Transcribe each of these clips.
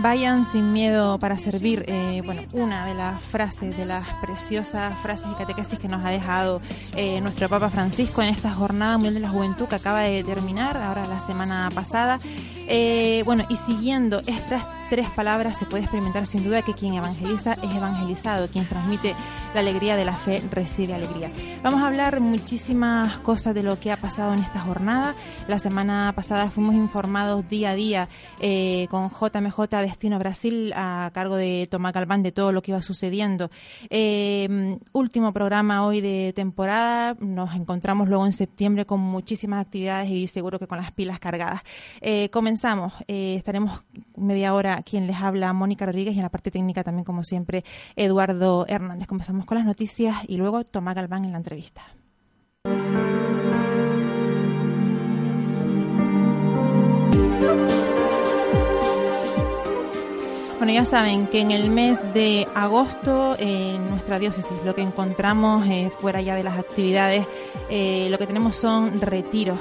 Vayan sin miedo para servir. Eh, bueno, una de las frases, de las preciosas frases y catequesis que nos ha dejado eh, nuestro Papa Francisco en esta Jornada Mundial de la Juventud que acaba de terminar, ahora la semana pasada. Eh, bueno, y siguiendo estas tres palabras se puede experimentar sin duda que quien evangeliza es evangelizado, quien transmite la alegría de la fe recibe alegría. Vamos a hablar muchísimas cosas de lo que ha pasado en esta jornada. La semana pasada fuimos informados día a día eh, con JMJ Destino Brasil a cargo de Tomás Galván de todo lo que iba sucediendo. Eh, último programa hoy de temporada. Nos encontramos luego en septiembre con muchísimas actividades y seguro que con las pilas cargadas. Eh, comenzamos. Estaremos media hora quien les habla Mónica Rodríguez y en la parte técnica también como siempre Eduardo Hernández. Comenzamos con las noticias y luego Tomás Galván en la entrevista. Bueno, ya saben que en el mes de agosto en nuestra diócesis lo que encontramos eh, fuera ya de las actividades, eh, lo que tenemos son retiros.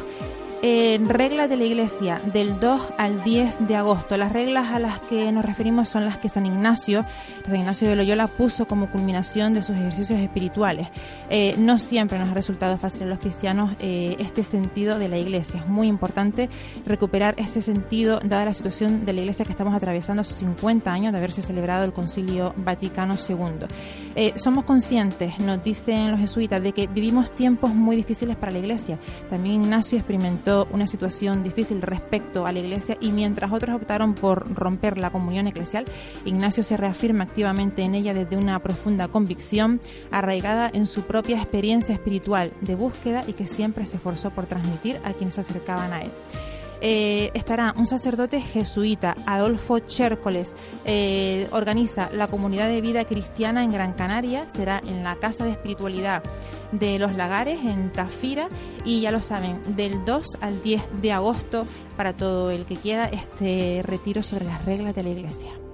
Reglas de la Iglesia del 2 al 10 de agosto. Las reglas a las que nos referimos son las que San Ignacio, San Ignacio de Loyola, puso como culminación de sus ejercicios espirituales. Eh, no siempre nos ha resultado fácil a los cristianos eh, este sentido de la Iglesia. Es muy importante recuperar ese sentido, dada la situación de la Iglesia que estamos atravesando sus 50 años de haberse celebrado el Concilio Vaticano II. Eh, somos conscientes, nos dicen los jesuitas, de que vivimos tiempos muy difíciles para la Iglesia. También Ignacio experimentó una situación difícil respecto a la Iglesia y mientras otros optaron por romper la comunión eclesial, Ignacio se reafirma activamente en ella desde una profunda convicción arraigada en su propia experiencia espiritual de búsqueda y que siempre se esforzó por transmitir a quienes se acercaban a él. Eh, estará un sacerdote jesuita, Adolfo Chércoles, eh, organiza la comunidad de vida cristiana en Gran Canaria, será en la Casa de Espiritualidad de los Lagares, en Tafira, y ya lo saben, del 2 al 10 de agosto, para todo el que quiera, este retiro sobre las reglas de la Iglesia.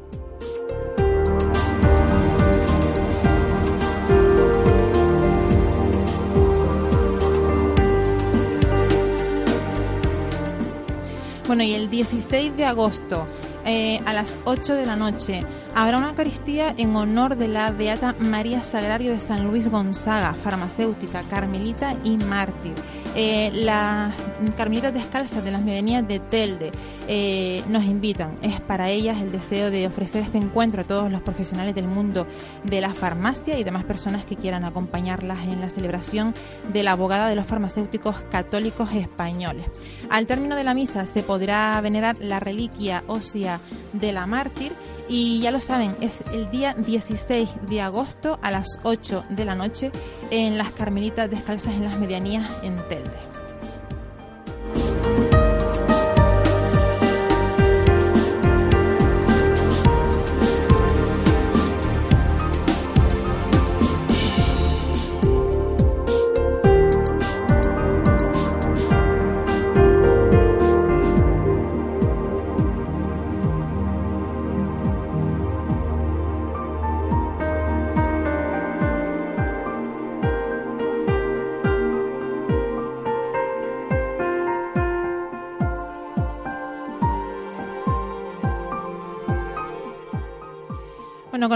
Bueno, y el 16 de agosto eh, a las 8 de la noche habrá una Eucaristía en honor de la Beata María Sagrario de San Luis Gonzaga, farmacéutica, carmelita y mártir. Eh, las carmelitas descalzas de las medianías de Telde eh, nos invitan. Es para ellas el deseo de ofrecer este encuentro a todos los profesionales del mundo de la farmacia y demás personas que quieran acompañarlas en la celebración de la abogada de los farmacéuticos católicos españoles. Al término de la misa se podrá venerar la reliquia ósea de la mártir y ya lo saben, es el día 16 de agosto a las 8 de la noche en las Carmelitas Descalzas en las Medianías en Telde.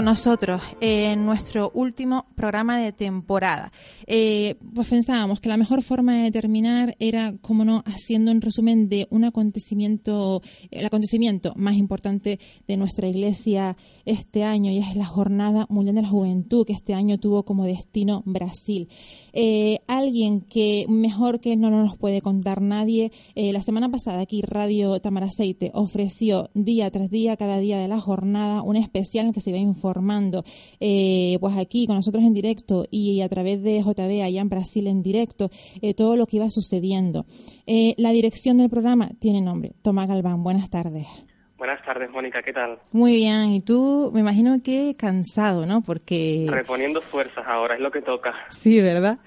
Nosotros en nuestro último programa de temporada. Eh, pues pensábamos que la mejor forma de terminar era, como no, haciendo un resumen de un acontecimiento, el acontecimiento más importante de nuestra iglesia este año, y es la Jornada Mundial de la Juventud, que este año tuvo como destino Brasil. Eh, alguien que mejor que no nos puede contar nadie, eh, la semana pasada aquí Radio Tamaraceite ofreció día tras día, cada día de la jornada, un especial en que se iba informando, pues aquí con nosotros en directo y a través de Allá en Brasil en directo, eh, todo lo que iba sucediendo. Eh, la dirección del programa tiene nombre, Tomás Galván. Buenas tardes. Buenas tardes, Mónica, ¿qué tal? Muy bien, y tú me imagino que cansado, ¿no? Porque... Reponiendo fuerzas ahora, es lo que toca. Sí, ¿verdad?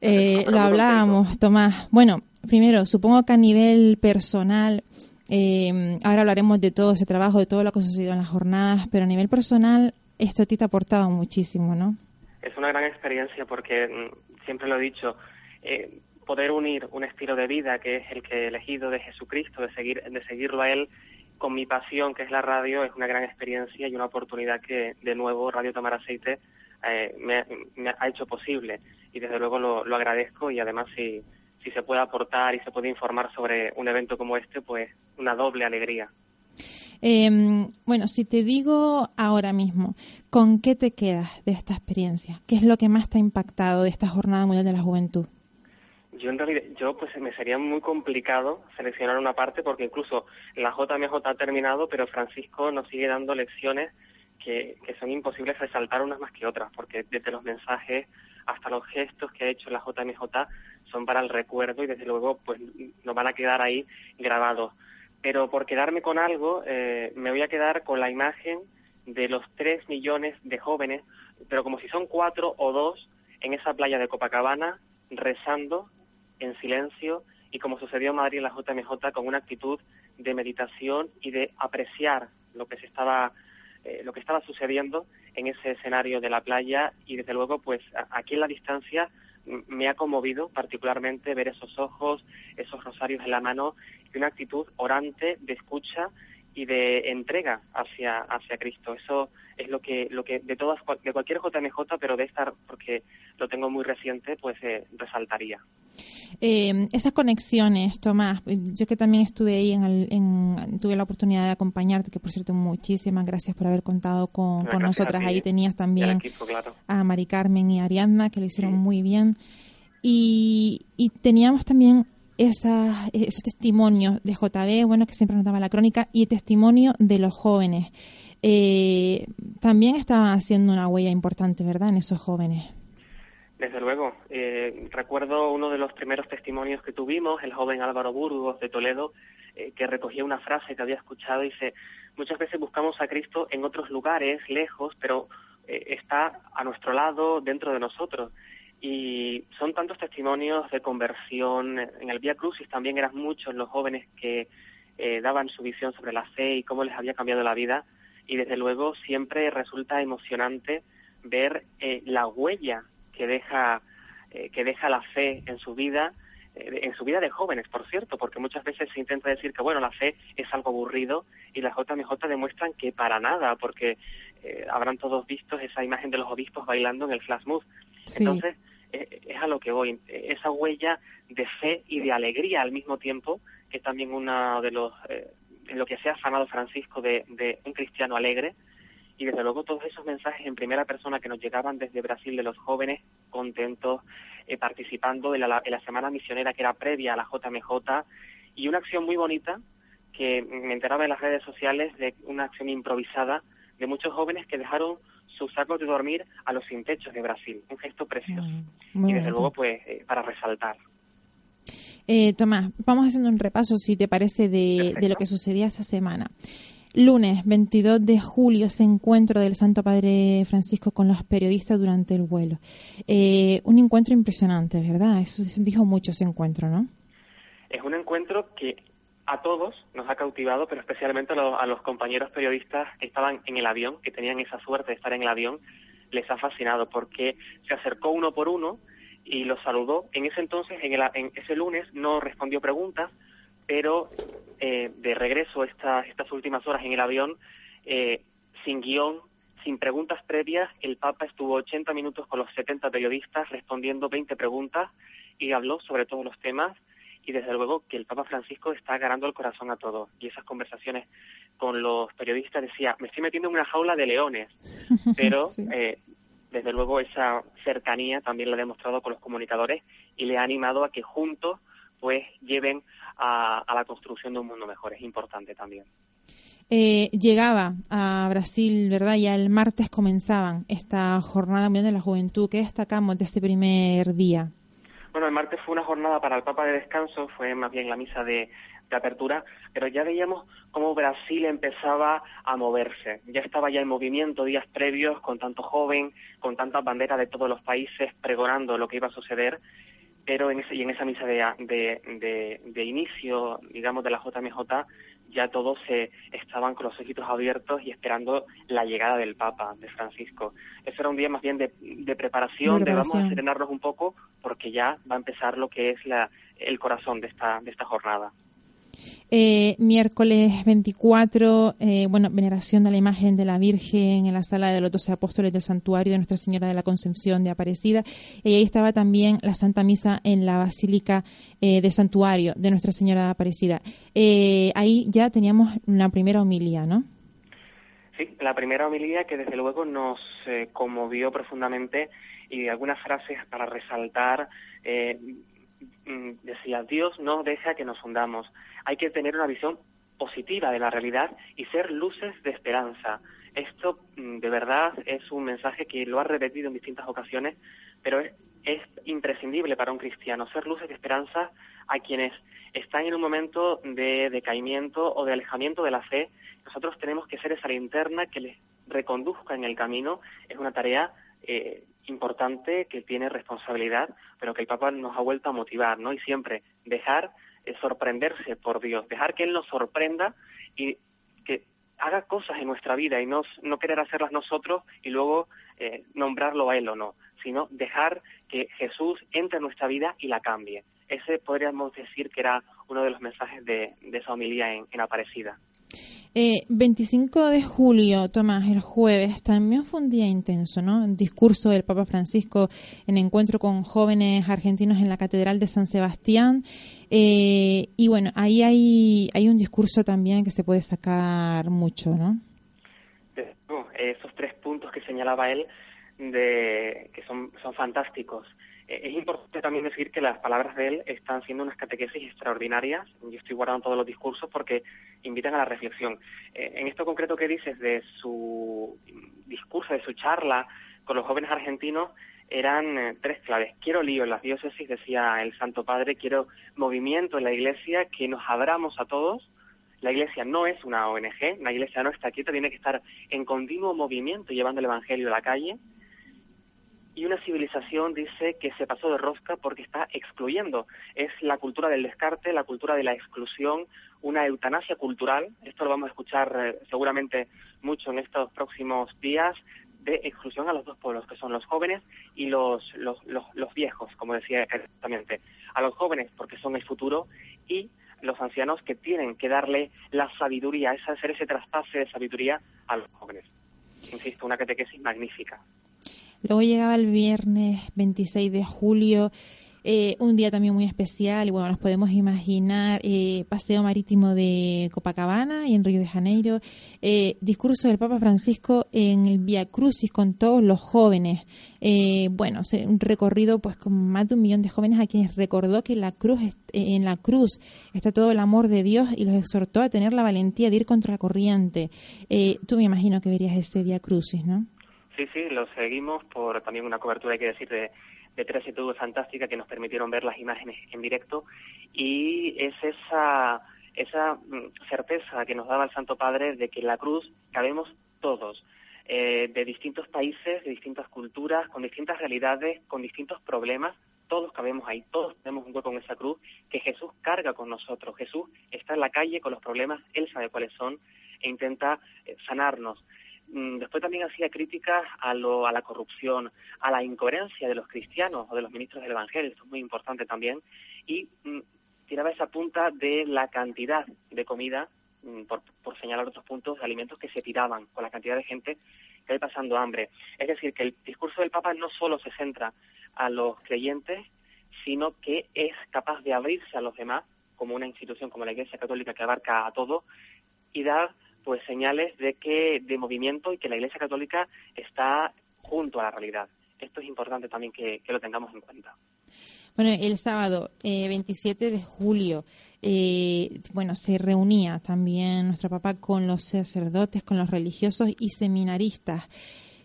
Eh, lo hablábamos, Tomás. Bueno, primero, supongo que a nivel personal, eh, ahora hablaremos de todo ese trabajo, de todo lo que ha sucedido en las jornadas, pero a nivel personal, esto a ti te ha aportado muchísimo, ¿no? Es una gran experiencia porque, mm, siempre lo he dicho, eh, poder unir un estilo de vida que es el que he elegido de Jesucristo, de, seguir, de seguirlo a Él, con mi pasión, que es la radio, es una gran experiencia y una oportunidad que, de nuevo, Radio Tomar Aceite eh, me, me, ha hecho posible. Y desde luego lo, lo agradezco y además si, si se puede aportar y se puede informar sobre un evento como este, pues una doble alegría. Eh, bueno, si te digo ahora mismo, ¿con qué te quedas de esta experiencia? ¿Qué es lo que más te ha impactado de esta Jornada Mundial de la Juventud? Yo en realidad, yo pues me sería muy complicado seleccionar una parte porque incluso la JMJ ha terminado, pero Francisco nos sigue dando lecciones que, que son imposibles resaltar unas más que otras, porque desde los mensajes hasta los gestos que ha hecho la JMJ son para el recuerdo y desde luego pues nos van a quedar ahí grabados. Pero por quedarme con algo, eh, me voy a quedar con la imagen de los tres millones de jóvenes, pero como si son cuatro o dos, en esa playa de Copacabana, rezando en silencio y como sucedió en Madrid en la JMJ, con una actitud de meditación y de apreciar lo que se estaba eh, lo que estaba sucediendo en ese escenario de la playa y desde luego pues aquí en la distancia me ha conmovido particularmente ver esos ojos, esos rosarios en la mano y una actitud orante de escucha y de entrega hacia hacia Cristo. Eso es lo que lo que de todas de cualquier JMJ, pero de esta porque lo tengo muy reciente, pues eh, resaltaría. Eh, esas conexiones, Tomás, yo que también estuve ahí, en, el, en, tuve la oportunidad de acompañarte, que por cierto muchísimas gracias por haber contado con, con nosotras. Ahí tenías también equipo, claro. a Mari Carmen y Ariadna, que lo hicieron sí. muy bien. Y, y teníamos también esa, esos testimonios de JB, bueno, que siempre nos daba la crónica, y testimonio de los jóvenes. Eh, también estaba haciendo una huella importante, ¿verdad?, en esos jóvenes. Desde luego. Eh, recuerdo uno de los primeros testimonios que tuvimos, el joven Álvaro Burgos de Toledo, eh, que recogía una frase que había escuchado y dice, muchas veces buscamos a Cristo en otros lugares, lejos, pero eh, está a nuestro lado, dentro de nosotros. Y son tantos testimonios de conversión. En el Vía Crucis también eran muchos los jóvenes que eh, daban su visión sobre la fe y cómo les había cambiado la vida. Y desde luego siempre resulta emocionante ver eh, la huella que deja, eh, que deja la fe en su vida, eh, en su vida de jóvenes, por cierto, porque muchas veces se intenta decir que, bueno, la fe es algo aburrido y las JMJ demuestran que para nada, porque eh, habrán todos visto esa imagen de los obispos bailando en el flash. Sí. Entonces, es a lo que voy, esa huella de fe y de alegría al mismo tiempo, que es también uno de los, eh, lo que se ha afanado Francisco de, de un cristiano alegre, y desde luego todos esos mensajes en primera persona que nos llegaban desde Brasil de los jóvenes contentos eh, participando en la, en la, semana misionera que era previa a la JMJ y una acción muy bonita que me enteraba en las redes sociales de una acción improvisada de muchos jóvenes que dejaron sus sacos de dormir a los sin techos de Brasil, un gesto precioso mm, y desde luego pues eh, para resaltar. Eh, Tomás, vamos haciendo un repaso, si te parece, de, de lo que sucedía esa semana. Lunes 22 de julio, ese encuentro del Santo Padre Francisco con los periodistas durante el vuelo. Eh, un encuentro impresionante, ¿verdad? Eso dijo mucho ese encuentro, ¿no? Es un encuentro que a todos nos ha cautivado, pero especialmente a los, compañeros periodistas que estaban en el avión, que tenían esa suerte de estar en el avión, les ha fascinado porque se acercó uno por uno y los saludó. En ese entonces, en, el, en ese lunes, no respondió preguntas, pero eh, de regreso estas estas últimas horas en el avión, eh, sin guion, sin preguntas previas, el Papa estuvo 80 minutos con los 70 periodistas respondiendo 20 preguntas y habló sobre todos los temas y desde luego que el Papa Francisco está ganando el corazón a todos. Y esas conversaciones con los periodistas decía, me estoy metiendo en una jaula de leones, pero eh, desde luego esa cercanía también la ha demostrado con los comunicadores y le ha animado a que juntos pues lleven a, la construcción de un mundo mejor. Es importante también. Eh, llegaba a Brasil, ¿verdad? Ya el martes comenzaban esta jornada mundial de la juventud. ¿Qué destacamos de ese primer día? Bueno, el martes fue una jornada para el Papa de descanso, fue más bien la misa de, apertura, pero ya veíamos cómo Brasil empezaba a moverse. Ya estaba ya en movimiento días previos, con tanto joven, con tantas banderas de todos los países pregonando lo que iba a suceder pero en ese, y en esa misa de, inicio, digamos, de la JMJ, ya todos se estaban con los ojitos abiertos y esperando la llegada del Papa, de Francisco. Ese era un día más bien de, preparación, de vamos a serenarnos un poco, porque ya va a empezar lo que es la, el corazón de esta, de esta jornada. Eh, miércoles 24, eh, bueno, veneración de la imagen de la Virgen en la sala de los doce apóstoles del santuario de Nuestra Señora de la Concepción de Aparecida. Y ahí estaba también la Santa Misa en la Basílica eh, del Santuario de Nuestra Señora de Aparecida. ahí ya teníamos una primera homilía, ¿no? Sí, la primera homilía que desde luego nos conmovió profundamente y algunas frases para resaltar decía, Dios no deja que nos hundamos hay que tener una visión positiva de la realidad y ser luces de esperanza. Esto mm, de verdad es un mensaje que lo ha repetido en distintas ocasiones, pero es, imprescindible para un cristiano ser luces de esperanza a quienes están en un momento de decaimiento o de alejamiento de la fe. Nosotros tenemos que ser esa linterna que les reconduzca en el camino. Es una tarea eh, importante que tiene responsabilidad, pero que el Papa nos ha vuelto a motivar, ¿no? Y siempre dejar sorprenderse por Dios, dejar que Él nos sorprenda y que haga cosas en nuestra vida y no, no querer hacerlas nosotros y luego eh, nombrarlo a Él o no, sino dejar que Jesús entre en nuestra vida y la cambie. Ese podríamos decir que era uno de los mensajes de, esa homilía en, en Aparecida. 25 eh, de julio, Tomás, el jueves, también fue un día intenso, ¿no? El discurso del Papa Francisco en encuentro con jóvenes argentinos en la Catedral de San Sebastián. Eh, y bueno, ahí hay, hay un discurso también que se puede sacar mucho, ¿no? esos tres puntos que señalaba él, de, que son, son fantásticos. Eh, es importante también decir que las palabras de él están siendo unas catequesis extraordinarias. Yo estoy guardando todos los discursos porque invitan a la reflexión. Eh, en esto concreto que dices de su discurso, de su charla con los jóvenes argentinos, eran eh, tres claves. Quiero lío en las diócesis, decía el Santo Padre, quiero movimiento en la Iglesia, que nos abramos a todos. La Iglesia no es una ONG, la Iglesia no está quieta, tiene que estar en continuo movimiento llevando el Evangelio a la calle y una civilización dice que se pasó de rosca porque está excluyendo. Es la cultura del descarte, la cultura de la exclusión, una eutanasia cultural. Esto lo vamos a escuchar eh, seguramente mucho en estos próximos días de exclusión a los dos pueblos, que son los jóvenes y los, los, los, viejos, como decía exactamente. A los jóvenes porque son el futuro y los ancianos que tienen que darle la sabiduría, hacer ese traspase de sabiduría a los jóvenes. Insisto, una catequesis magnífica. Luego llegaba el viernes 26 de julio, eh, un día también muy especial, y bueno, nos podemos imaginar eh, paseo marítimo de Copacabana y en Río de Janeiro, eh, discurso del Papa Francisco en el Via Crucis con todos los jóvenes. bueno, un recorrido pues con más de un millón de jóvenes a quienes recordó que la cruz en la cruz está todo el amor de Dios y los exhortó a tener la valentía de ir contra la corriente. tú me imagino que verías ese Via Crucis, ¿no? Sí, sí, lo seguimos por también una cobertura, hay que decir, de, de 13 tubos fantástica que nos permitieron ver las imágenes en directo y es esa, esa mm, certeza que nos daba el Santo Padre de que en la cruz cabemos todos, eh, de distintos países, de distintas culturas, con distintas realidades, con distintos problemas, todos cabemos ahí, todos tenemos un hueco en esa cruz que Jesús carga con nosotros. Jesús está en la calle con los problemas, Él sabe cuáles son e intenta eh, sanarnos. Mm, después también hacía críticas a, lo, a la corrupción, a la incoherencia de los cristianos o de los ministros del Evangelio, esto es muy importante también, y mm, tiraba esa punta de la cantidad de comida mm, por, por señalar otros puntos, de alimentos que se tiraban con la cantidad de gente que hay pasando hambre. Es decir, que el discurso del Papa no solo se centra a los creyentes, sino que es capaz de abrirse a los demás como una institución como la Iglesia Católica que abarca a todos y dar pues señales de que de movimiento y que la Iglesia Católica está junto a la realidad. Esto es importante también que, lo tengamos en cuenta. Bueno, el sábado eh, 27 de julio, eh, bueno, se reunía también nuestro papá con los sacerdotes, con los religiosos y seminaristas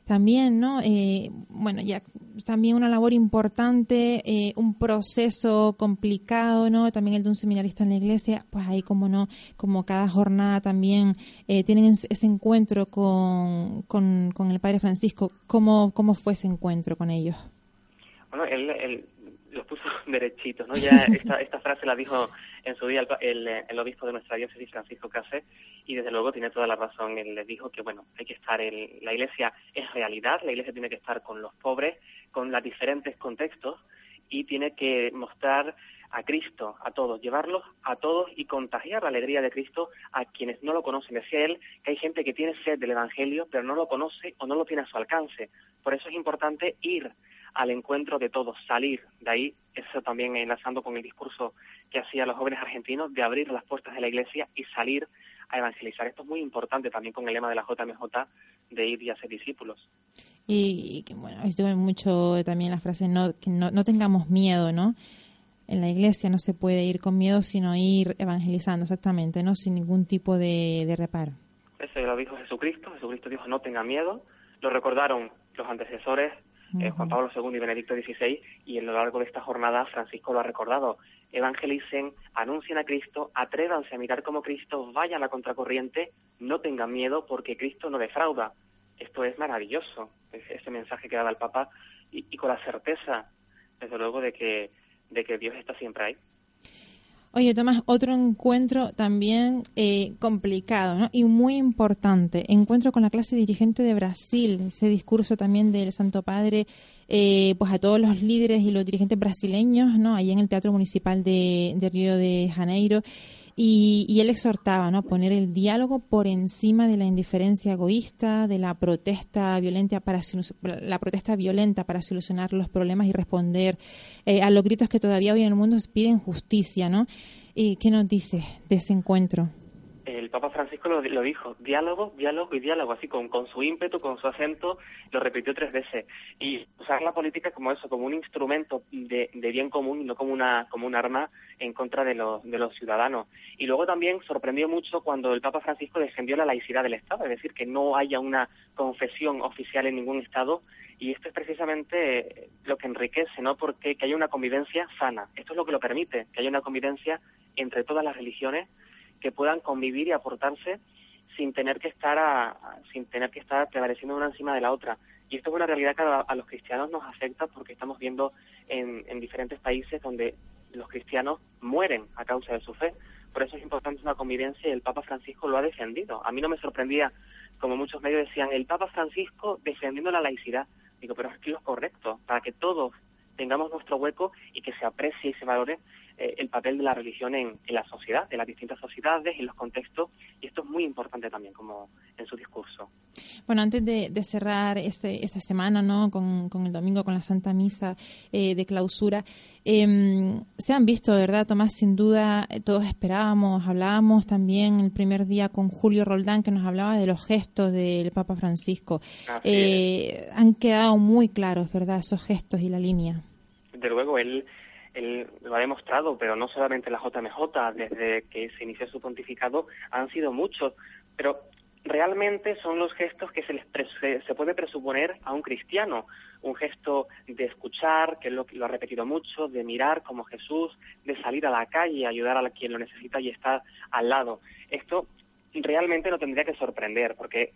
también, ¿no? Eh, bueno, ya también una labor importante, eh, un proceso complicado, ¿no? También el de un seminarista en la iglesia, pues ahí como no, como cada jornada también eh, tienen ese encuentro con, con, con, el Padre Francisco. ¿Cómo, ¿Cómo fue ese encuentro con ellos? Bueno, él, él los puso derechitos, ¿no? Ya esta, esta frase la dijo en su día el, el, obispo de nuestra diócesis, Francisco Case, y desde luego tiene toda la razón. Él le dijo que, bueno, hay que estar, en, la iglesia es realidad, la iglesia tiene que estar con los pobres, con los diferentes contextos, y tiene que mostrar a Cristo, a todos, llevarlos a todos y contagiar la alegría de Cristo a quienes no lo conocen. Decía él que hay gente que tiene sed del Evangelio, pero no lo conoce o no lo tiene a su alcance. Por eso es importante ir al encuentro de todos, salir de ahí, eso también enlazando con el discurso que hacían los jóvenes argentinos, de abrir las puertas de la iglesia y salir a evangelizar. Esto es muy importante también con el lema de la JMJ de ir y hacer discípulos. Y, que bueno, estuve mucho también la frase no, que no, no tengamos miedo, ¿no? En la iglesia no se puede ir con miedo, sino ir evangelizando, exactamente, ¿no? Sin ningún tipo de, de reparo. Eso lo dijo Jesucristo. Jesucristo dijo, no tenga miedo. Lo recordaron los antecesores eh, Juan Pablo II y Benedicto XVI, y a lo largo de esta jornada Francisco lo ha recordado. Evangelicen, anuncien a Cristo, atrévanse a mirar como Cristo, vayan a la contracorriente, no tengan miedo porque Cristo no defrauda. Esto es maravilloso, ese mensaje que da el Papa, y, y con la certeza, desde luego, de que, de que Dios está siempre ahí. Oye, Tomás, otro encuentro también eh, complicado ¿no? y muy importante. Encuentro con la clase dirigente de Brasil, ese discurso también del Santo Padre, eh, pues a todos los líderes y los dirigentes brasileños, ¿no? Ahí en el Teatro Municipal de, de Río de Janeiro. Y, él exhortaba ¿no? a poner el diálogo por encima de la indiferencia egoísta, de la protesta violenta para la protesta violenta para solucionar los problemas y responder eh, a los gritos que todavía hoy en el mundo piden justicia, ¿no? ¿Y qué nos dice de ese encuentro? El Papa Francisco lo, dijo, diálogo, diálogo y diálogo, así con, con su ímpetu, con su acento, lo repitió tres veces. Y usar la política como eso, como un instrumento de, bien común no como una, como un arma en contra de los, de los ciudadanos. Y luego también sorprendió mucho cuando el Papa Francisco defendió la laicidad del Estado, es decir, que no haya una confesión oficial en ningún Estado. Y esto es precisamente lo que enriquece, ¿no? Porque que haya una convivencia sana. Esto es lo que lo permite, que haya una convivencia entre todas las religiones que puedan convivir y aportarse sin tener que estar a, sin tener que estar prevaleciendo una encima de la otra. Y esto es una realidad que a, los cristianos nos afecta porque estamos viendo en, en, diferentes países donde los cristianos mueren a causa de su fe. Por eso es importante una convivencia y el Papa Francisco lo ha defendido. A mí no me sorprendía, como muchos medios decían, el Papa Francisco defendiendo la laicidad. Digo, pero es que lo correcto, para que todos tengamos nuestro hueco y que se aprecie y se valore eh, el papel de la religión en, la sociedad, en las distintas sociedades, en los contextos, y esto es muy importante también como en su discurso. Bueno, antes de, cerrar este, esta semana, ¿no? Con, el domingo, con la Santa Misa eh, de clausura, em, se han visto, ¿verdad, Tomás? Sin duda, eh, todos esperábamos, hablábamos también el primer día con Julio Roldán, que nos hablaba de los gestos del Papa Francisco. han quedado muy claros, ¿verdad?, esos gestos y la línea. De luego, él él lo ha demostrado, pero no solamente la JMJ, desde que se inició su pontificado han sido muchos, pero realmente son los gestos que se, les se puede presuponer a un cristiano. Un gesto de escuchar, que lo, lo ha repetido mucho, de mirar como Jesús, de salir a la calle, ayudar a quien lo necesita y estar al lado. Esto realmente no tendría que sorprender, porque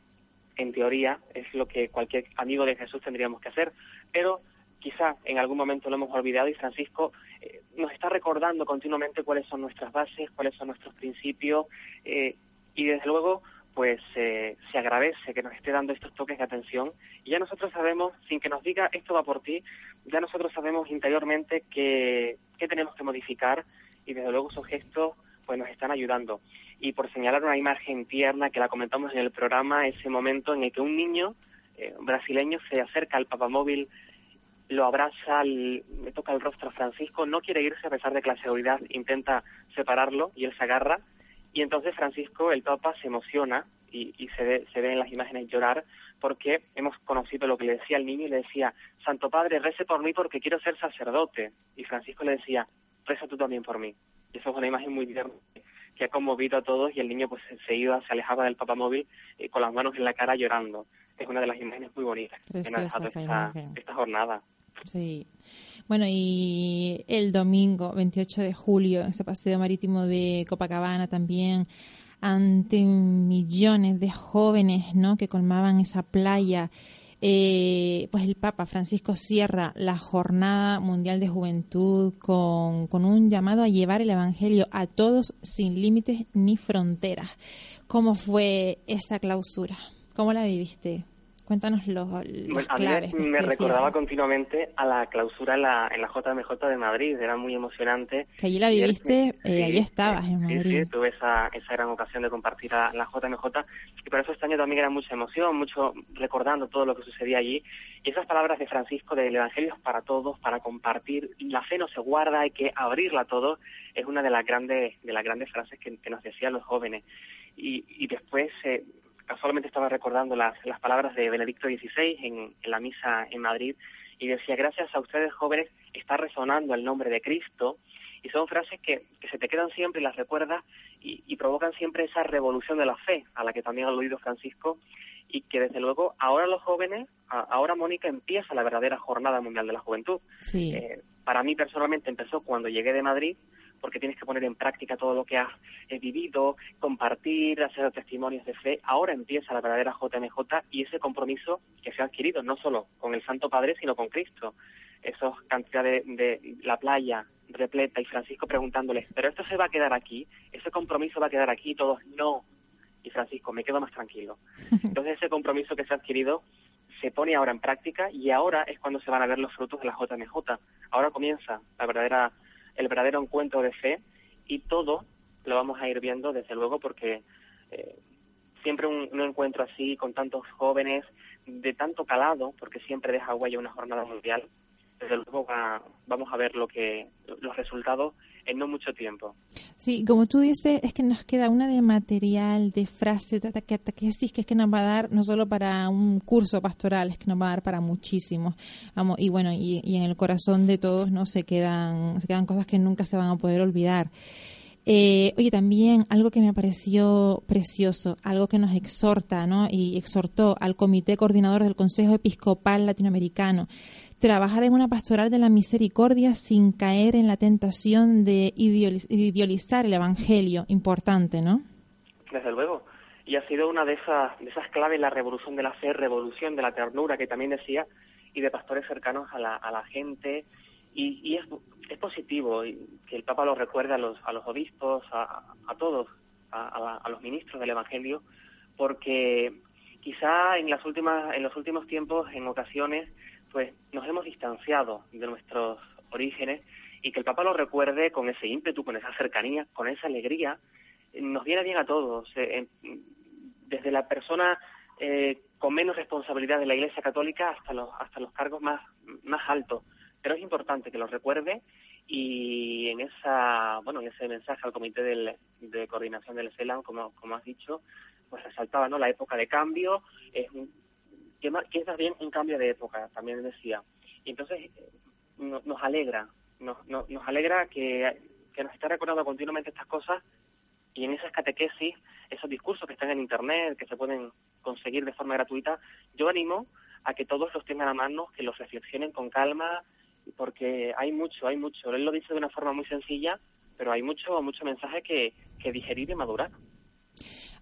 en teoría es lo que cualquier amigo de Jesús tendríamos que hacer, pero quizá en algún momento lo hemos olvidado y Francisco eh, nos está recordando continuamente cuáles son nuestras bases, cuáles son nuestros principios eh, y desde luego pues eh, se agradece que nos esté dando estos toques de atención y ya nosotros sabemos, sin que nos diga esto va por ti, ya nosotros sabemos interiormente que, que tenemos que modificar y desde luego esos gestos pues nos están ayudando. Y por señalar una imagen tierna que la comentamos en el programa, ese momento en el que un niño eh, brasileño se acerca al papamóvil, lo abraza, le toca el rostro a Francisco, no quiere irse a pesar de que la seguridad intenta separarlo y él se agarra. Y entonces Francisco, el Papa, se emociona y, y se, ve, se ve en las imágenes llorar porque hemos conocido lo que le decía al niño y le decía, Santo Padre, rece por mí porque quiero ser sacerdote. Y Francisco le decía, reza tú también por mí. Y eso es una imagen muy tierna que ha conmovido a todos y el niño pues se iba, se alejaba del papamóvil eh, con las manos en la cara llorando. Es una de las imágenes muy bonitas que me ha dejado esta, esta jornada. Sí. Bueno, y el domingo 28 de julio, ese paseo marítimo de Copacabana también ante millones de jóvenes ¿no? que colmaban esa playa. Eh, pues el Papa Francisco cierra la Jornada Mundial de Juventud con, con, un llamado a llevar el Evangelio a todos sin límites ni fronteras. ¿Cómo fue esa clausura? ¿Cómo la viviste? Cuéntanos los, los a claves. Mí me, recordaba continuamente a la clausura en la, en la JMJ de Madrid, era muy emocionante. Que allí la viviste, y, eh, allí estabas en Madrid. Sí, sí, tuve esa, esa gran ocasión de compartir la, la JMJ y por eso este año también era mucha emoción, mucho recordando todo lo que sucedía allí. Y esas palabras de Francisco del Evangelio es para todos, para compartir, la fe no se guarda, hay que abrirla a todos, es una de las grandes, de las grandes frases que, que nos decían los jóvenes. Y, y después... Eh, casualmente estaba recordando las, las palabras de Benedicto XVI en, en, la misa en Madrid y decía, gracias a ustedes jóvenes está resonando el nombre de Cristo y son frases que, que se te quedan siempre y las recuerdas y, y, provocan siempre esa revolución de la fe a la que también ha aludido Francisco y que desde luego ahora los jóvenes, a, ahora Mónica empieza la verdadera jornada mundial de la juventud. Sí. Eh, para mí personalmente empezó cuando llegué de Madrid porque tienes que poner en práctica todo lo que has eh, vivido, compartir, hacer testimonios de fe. Ahora empieza la verdadera JMJ y ese compromiso que se ha adquirido no solo con el Santo Padre, sino con Cristo. Esos cantidades de, de la playa repleta y Francisco preguntándoles, pero esto se va a quedar aquí, ese compromiso va a quedar aquí, y todos no. Y Francisco, me quedo más tranquilo. Entonces ese compromiso que se ha adquirido se pone ahora en práctica y ahora es cuando se van a ver los frutos de la JMJ. Ahora comienza la verdadera el verdadero encuentro de fe y todo lo vamos a ir viendo desde luego porque eh, siempre un, un, encuentro así con tantos jóvenes de tanto calado porque siempre deja huella una jornada mundial desde luego va, vamos a ver lo que los resultados en no mucho tiempo. Sí, como tú dices, es que nos queda una de material, de frase, de catequesis que es que nos va a dar no solo para un curso pastoral, es que nos va a dar para muchísimos. Y bueno, y, y en el corazón de todos no se quedan, se quedan cosas que nunca se van a poder olvidar. Eh, oye, también algo que me pareció precioso, algo que nos exhorta, ¿no? Y exhortó al Comité Coordinador del Consejo Episcopal Latinoamericano trabajar en una pastoral de la misericordia sin caer en la tentación de idealizar el Evangelio. Importante, ¿no? Desde luego. Y ha sido una de esas, de esas claves, la revolución de la fe, revolución de la ternura, que también decía, y de pastores cercanos a la, a la gente. Y, y es, es, positivo que el Papa lo recuerde a los, a los obispos, a, a todos, a, a, los ministros del Evangelio, porque quizá en, las últimas, en los últimos tiempos, en ocasiones, pues nos hemos distanciado de nuestros orígenes y que el Papa lo recuerde con ese ímpetu, con esa cercanía, con esa alegría, nos viene bien a todos. Eh, desde la persona eh, con menos responsabilidad de la Iglesia Católica hasta los, hasta los cargos más, más altos. Pero es importante que lo recuerde y en esa bueno en ese mensaje al comité del, de coordinación del CELAM como, como has dicho pues resaltaba no la época de cambio es un, que, que es más bien un cambio de época, también decía. Y entonces no, nos alegra, nos, no, nos alegra que, que nos está recordando continuamente estas cosas y en esas catequesis, esos discursos que están en Internet, que se pueden conseguir de forma gratuita, yo animo a que todos los tengan a mano, que los reflexionen con calma, porque hay mucho, hay mucho. Él lo dice de una forma muy sencilla, pero hay mucho, mucho mensaje que, que digerir y madurar.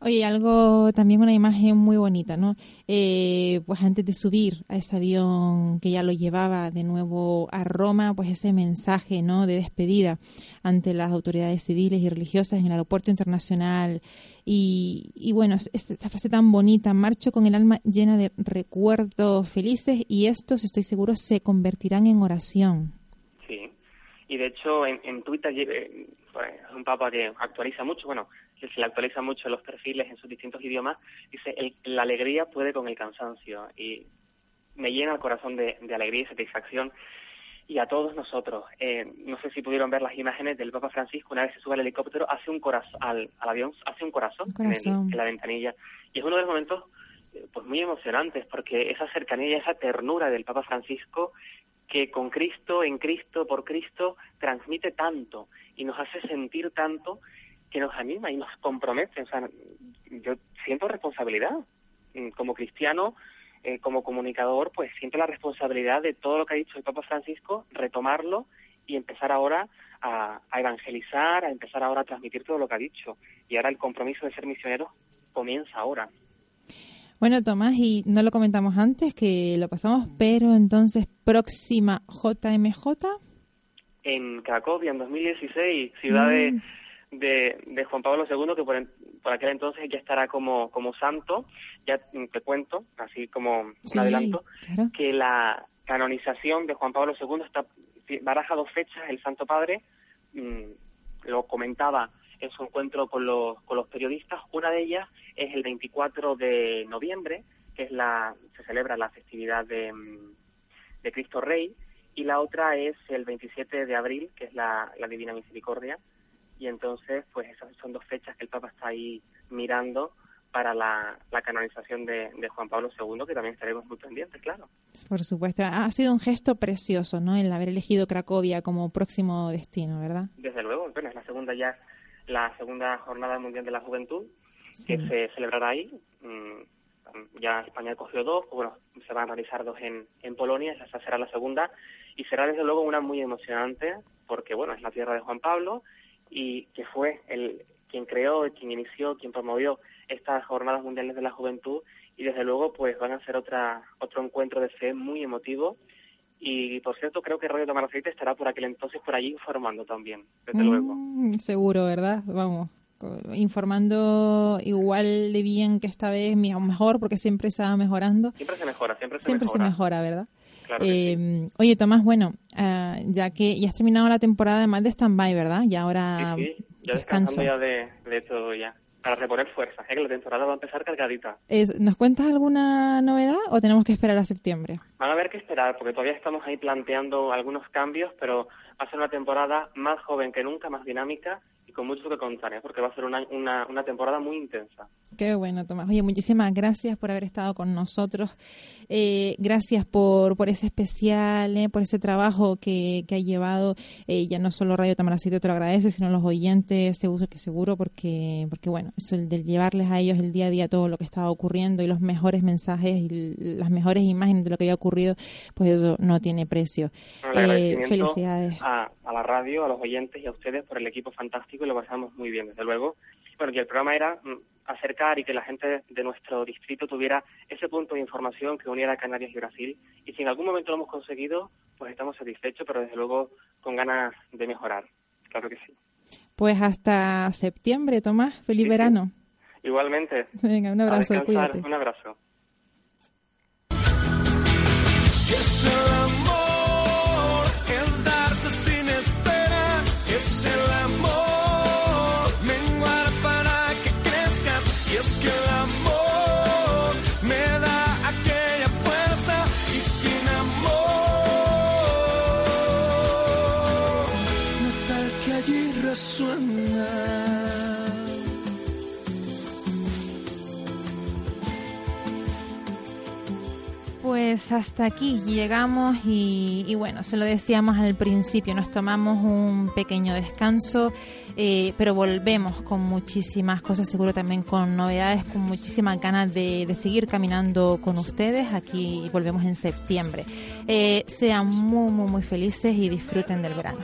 Oye, algo también una imagen muy bonita, ¿no? Eh, pues antes de subir a ese avión que ya lo llevaba de nuevo a Roma, pues ese mensaje, ¿no? De despedida ante las autoridades civiles y religiosas en el aeropuerto internacional. Y, y bueno, esta frase tan bonita, marcho con el alma llena de recuerdos felices y estos, estoy seguro, se convertirán en oración. Sí, y de hecho en, Twitter, eh, pues, un papa que actualiza mucho, bueno, que se le actualiza mucho los perfiles en sus distintos idiomas, dice, el- la alegría puede con el cansancio. Y me llena el corazón de, de alegría y satisfacción. Y a todos nosotros, eh, no sé si pudieron ver las imágenes del Papa Francisco, una vez se sube al helicóptero, hace un corazón, al, al avión, hace un corazón. En, el- en la ventanilla. Y es uno de los momentos eh, pues muy emocionantes, porque esa cercanía y esa ternura del Papa Francisco que con Cristo, en Cristo, por Cristo, transmite tanto y nos hace sentir tanto que nos anima y nos compromete. O sea, yo siento responsabilidad. Mm, Como cristiano, eh, como comunicador, pues siento la responsabilidad de todo lo que ha dicho el Papa Francisco, retomarlo y empezar ahora a, a evangelizar, a empezar ahora a transmitir todo lo que ha dicho. Y ahora el compromiso de ser misioneros comienza ahora. Bueno, Tomás, y no lo comentamos antes que lo pasamos, pero entonces próxima JMJ. en Cracovia en 2016, ciudad de, de, de Juan Pablo II, que por, en- por aquel entonces ya estará como, como santo. Ya mm, te cuento, así como un Sí, adelanto, claro. que la canonización de Juan Pablo II está baraja dos fechas. El Santo Padre mm, lo comentaba en su encuentro con los, con los periodistas. Una de ellas es el 24 de noviembre, que es la se celebra la festividad de, mm, de Cristo Rey, y la otra es el 27 de abril, que es la, la Divina Misericordia. Y entonces, pues esas son dos fechas que el Papa está ahí mirando para la, la canonización de, de Juan Pablo II, que también estaremos muy pendientes, claro. Por supuesto, ha sido un gesto precioso, ¿no? El haber elegido Cracovia como próximo destino, ¿verdad? Desde luego, bueno, es la segunda ya, la segunda jornada mundial de la juventud, Sí. que se celebrará ahí. Mm, Ya España cogió dos, pues bueno, se van a realizar dos en, en Polonia, esa será la segunda, y será desde luego una muy emocionante, porque bueno, es la tierra de Juan Pablo, y que fue el quien creó, quien inició, quien promovió estas jornadas mundiales de la juventud, y desde luego pues van a ser otra, otro encuentro de fe muy emotivo, y por cierto creo que Radio Tomar Aceite estará por aquel entonces por allí informando también, desde luego. Mm, seguro, ¿verdad? Vamos, informando igual de bien que esta vez, mejor, porque siempre se va mejorando. Siempre se mejora, siempre se Siempre se mejora. mejora, ¿verdad? Claro Eh, Oye, Tomás, bueno, ah, ya que ya has terminado la temporada además de stand-by, ¿verdad? Y ahora Sí, sí, ya descanso. ya de, de todo ya. Para reponer fuerzas, ¿eh? que la temporada va a empezar cargadita. ¿Nos cuentas alguna novedad o tenemos que esperar a septiembre? Van a haber que esperar, porque todavía estamos ahí planteando algunos cambios, pero va a ser una temporada más joven que nunca, más dinámica y con mucho que contar, ¿eh? porque va a ser una, una, una temporada muy intensa. Qué bueno, Tomás. Oye, muchísimas gracias por haber estado con nosotros. Eh, gracias por, por ese especial, eh, por ese trabajo que, que ha llevado. eh, ya no solo Radio Tamaracito te lo agradece, sino los oyentes, seguro que seguro, porque, porque bueno, eso el de llevarles a ellos el día a día todo lo que estaba ocurriendo y los mejores mensajes y las mejores imágenes de lo que había ocurrido, pues eso no tiene precio. Bueno, Eh, felicidades. A, a la radio, a los oyentes y a ustedes por el equipo fantástico y lo pasamos muy bien, desde luego. Bueno, y el programa era mm, acercar y que la gente de nuestro distrito tuviera ese punto de información que uniera Canarias y Brasil. Y si en algún momento lo hemos conseguido, pues estamos satisfechos, pero desde luego con ganas de mejorar. Claro que sí. Pues hasta septiembre, Tomás. Feliz Sí, sí. verano. Igualmente. Venga, un A abrazo, cuídate. Un abrazo. Espera, Pues hasta aquí llegamos y, bueno, se lo decíamos al principio, nos tomamos un pequeño descanso, eh, pero volvemos con muchísimas cosas, seguro también con novedades, con muchísimas ganas de, seguir caminando con ustedes. Aquí volvemos en septiembre. Eh, sean muy, muy, muy felices y disfruten del verano.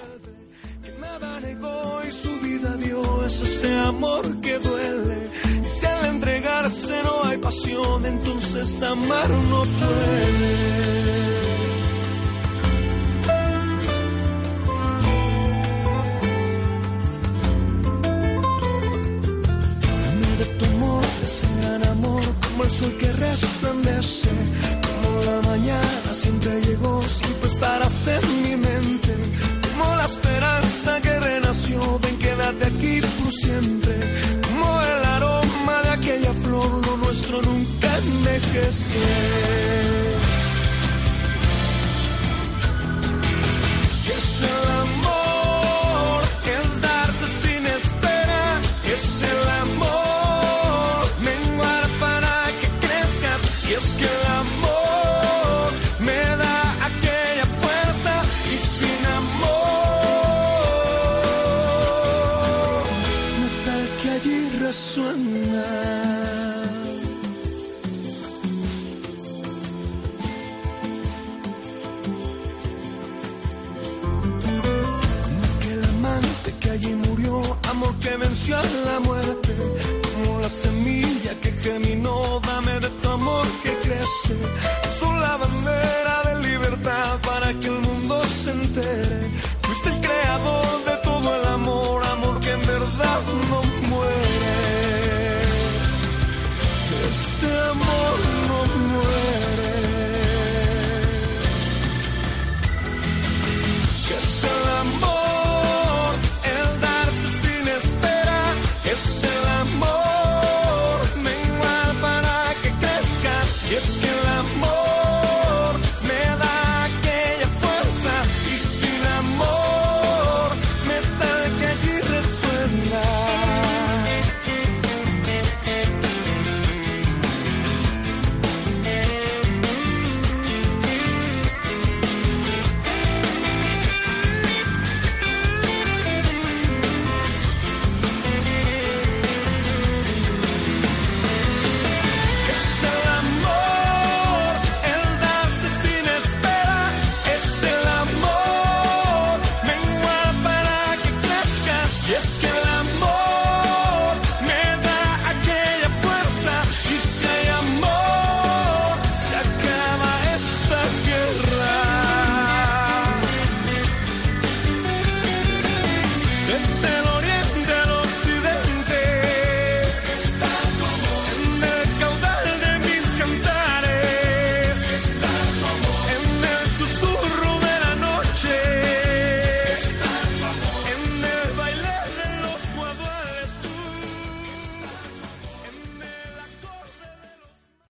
que nada negó y su vida dio es ese amor que duele. Entregarse no hay pasión, entonces amar no duele. Dame de tu amor, ese gran amor, como el sol que resplandece, como la mañana siempre llegó, siempre estarás en mi mente, como la esperanza que renació, ven quédate aquí por siempre, nuestro nunca envejecer. que es el amor, el darse sin espera, es el amor, menguar para que crezcas, y es que el amor que venció a la muerte, como la semilla que germinó, dame de tu amor que crece, son la bandera de libertad para que el mundo se entere, fuiste el creador es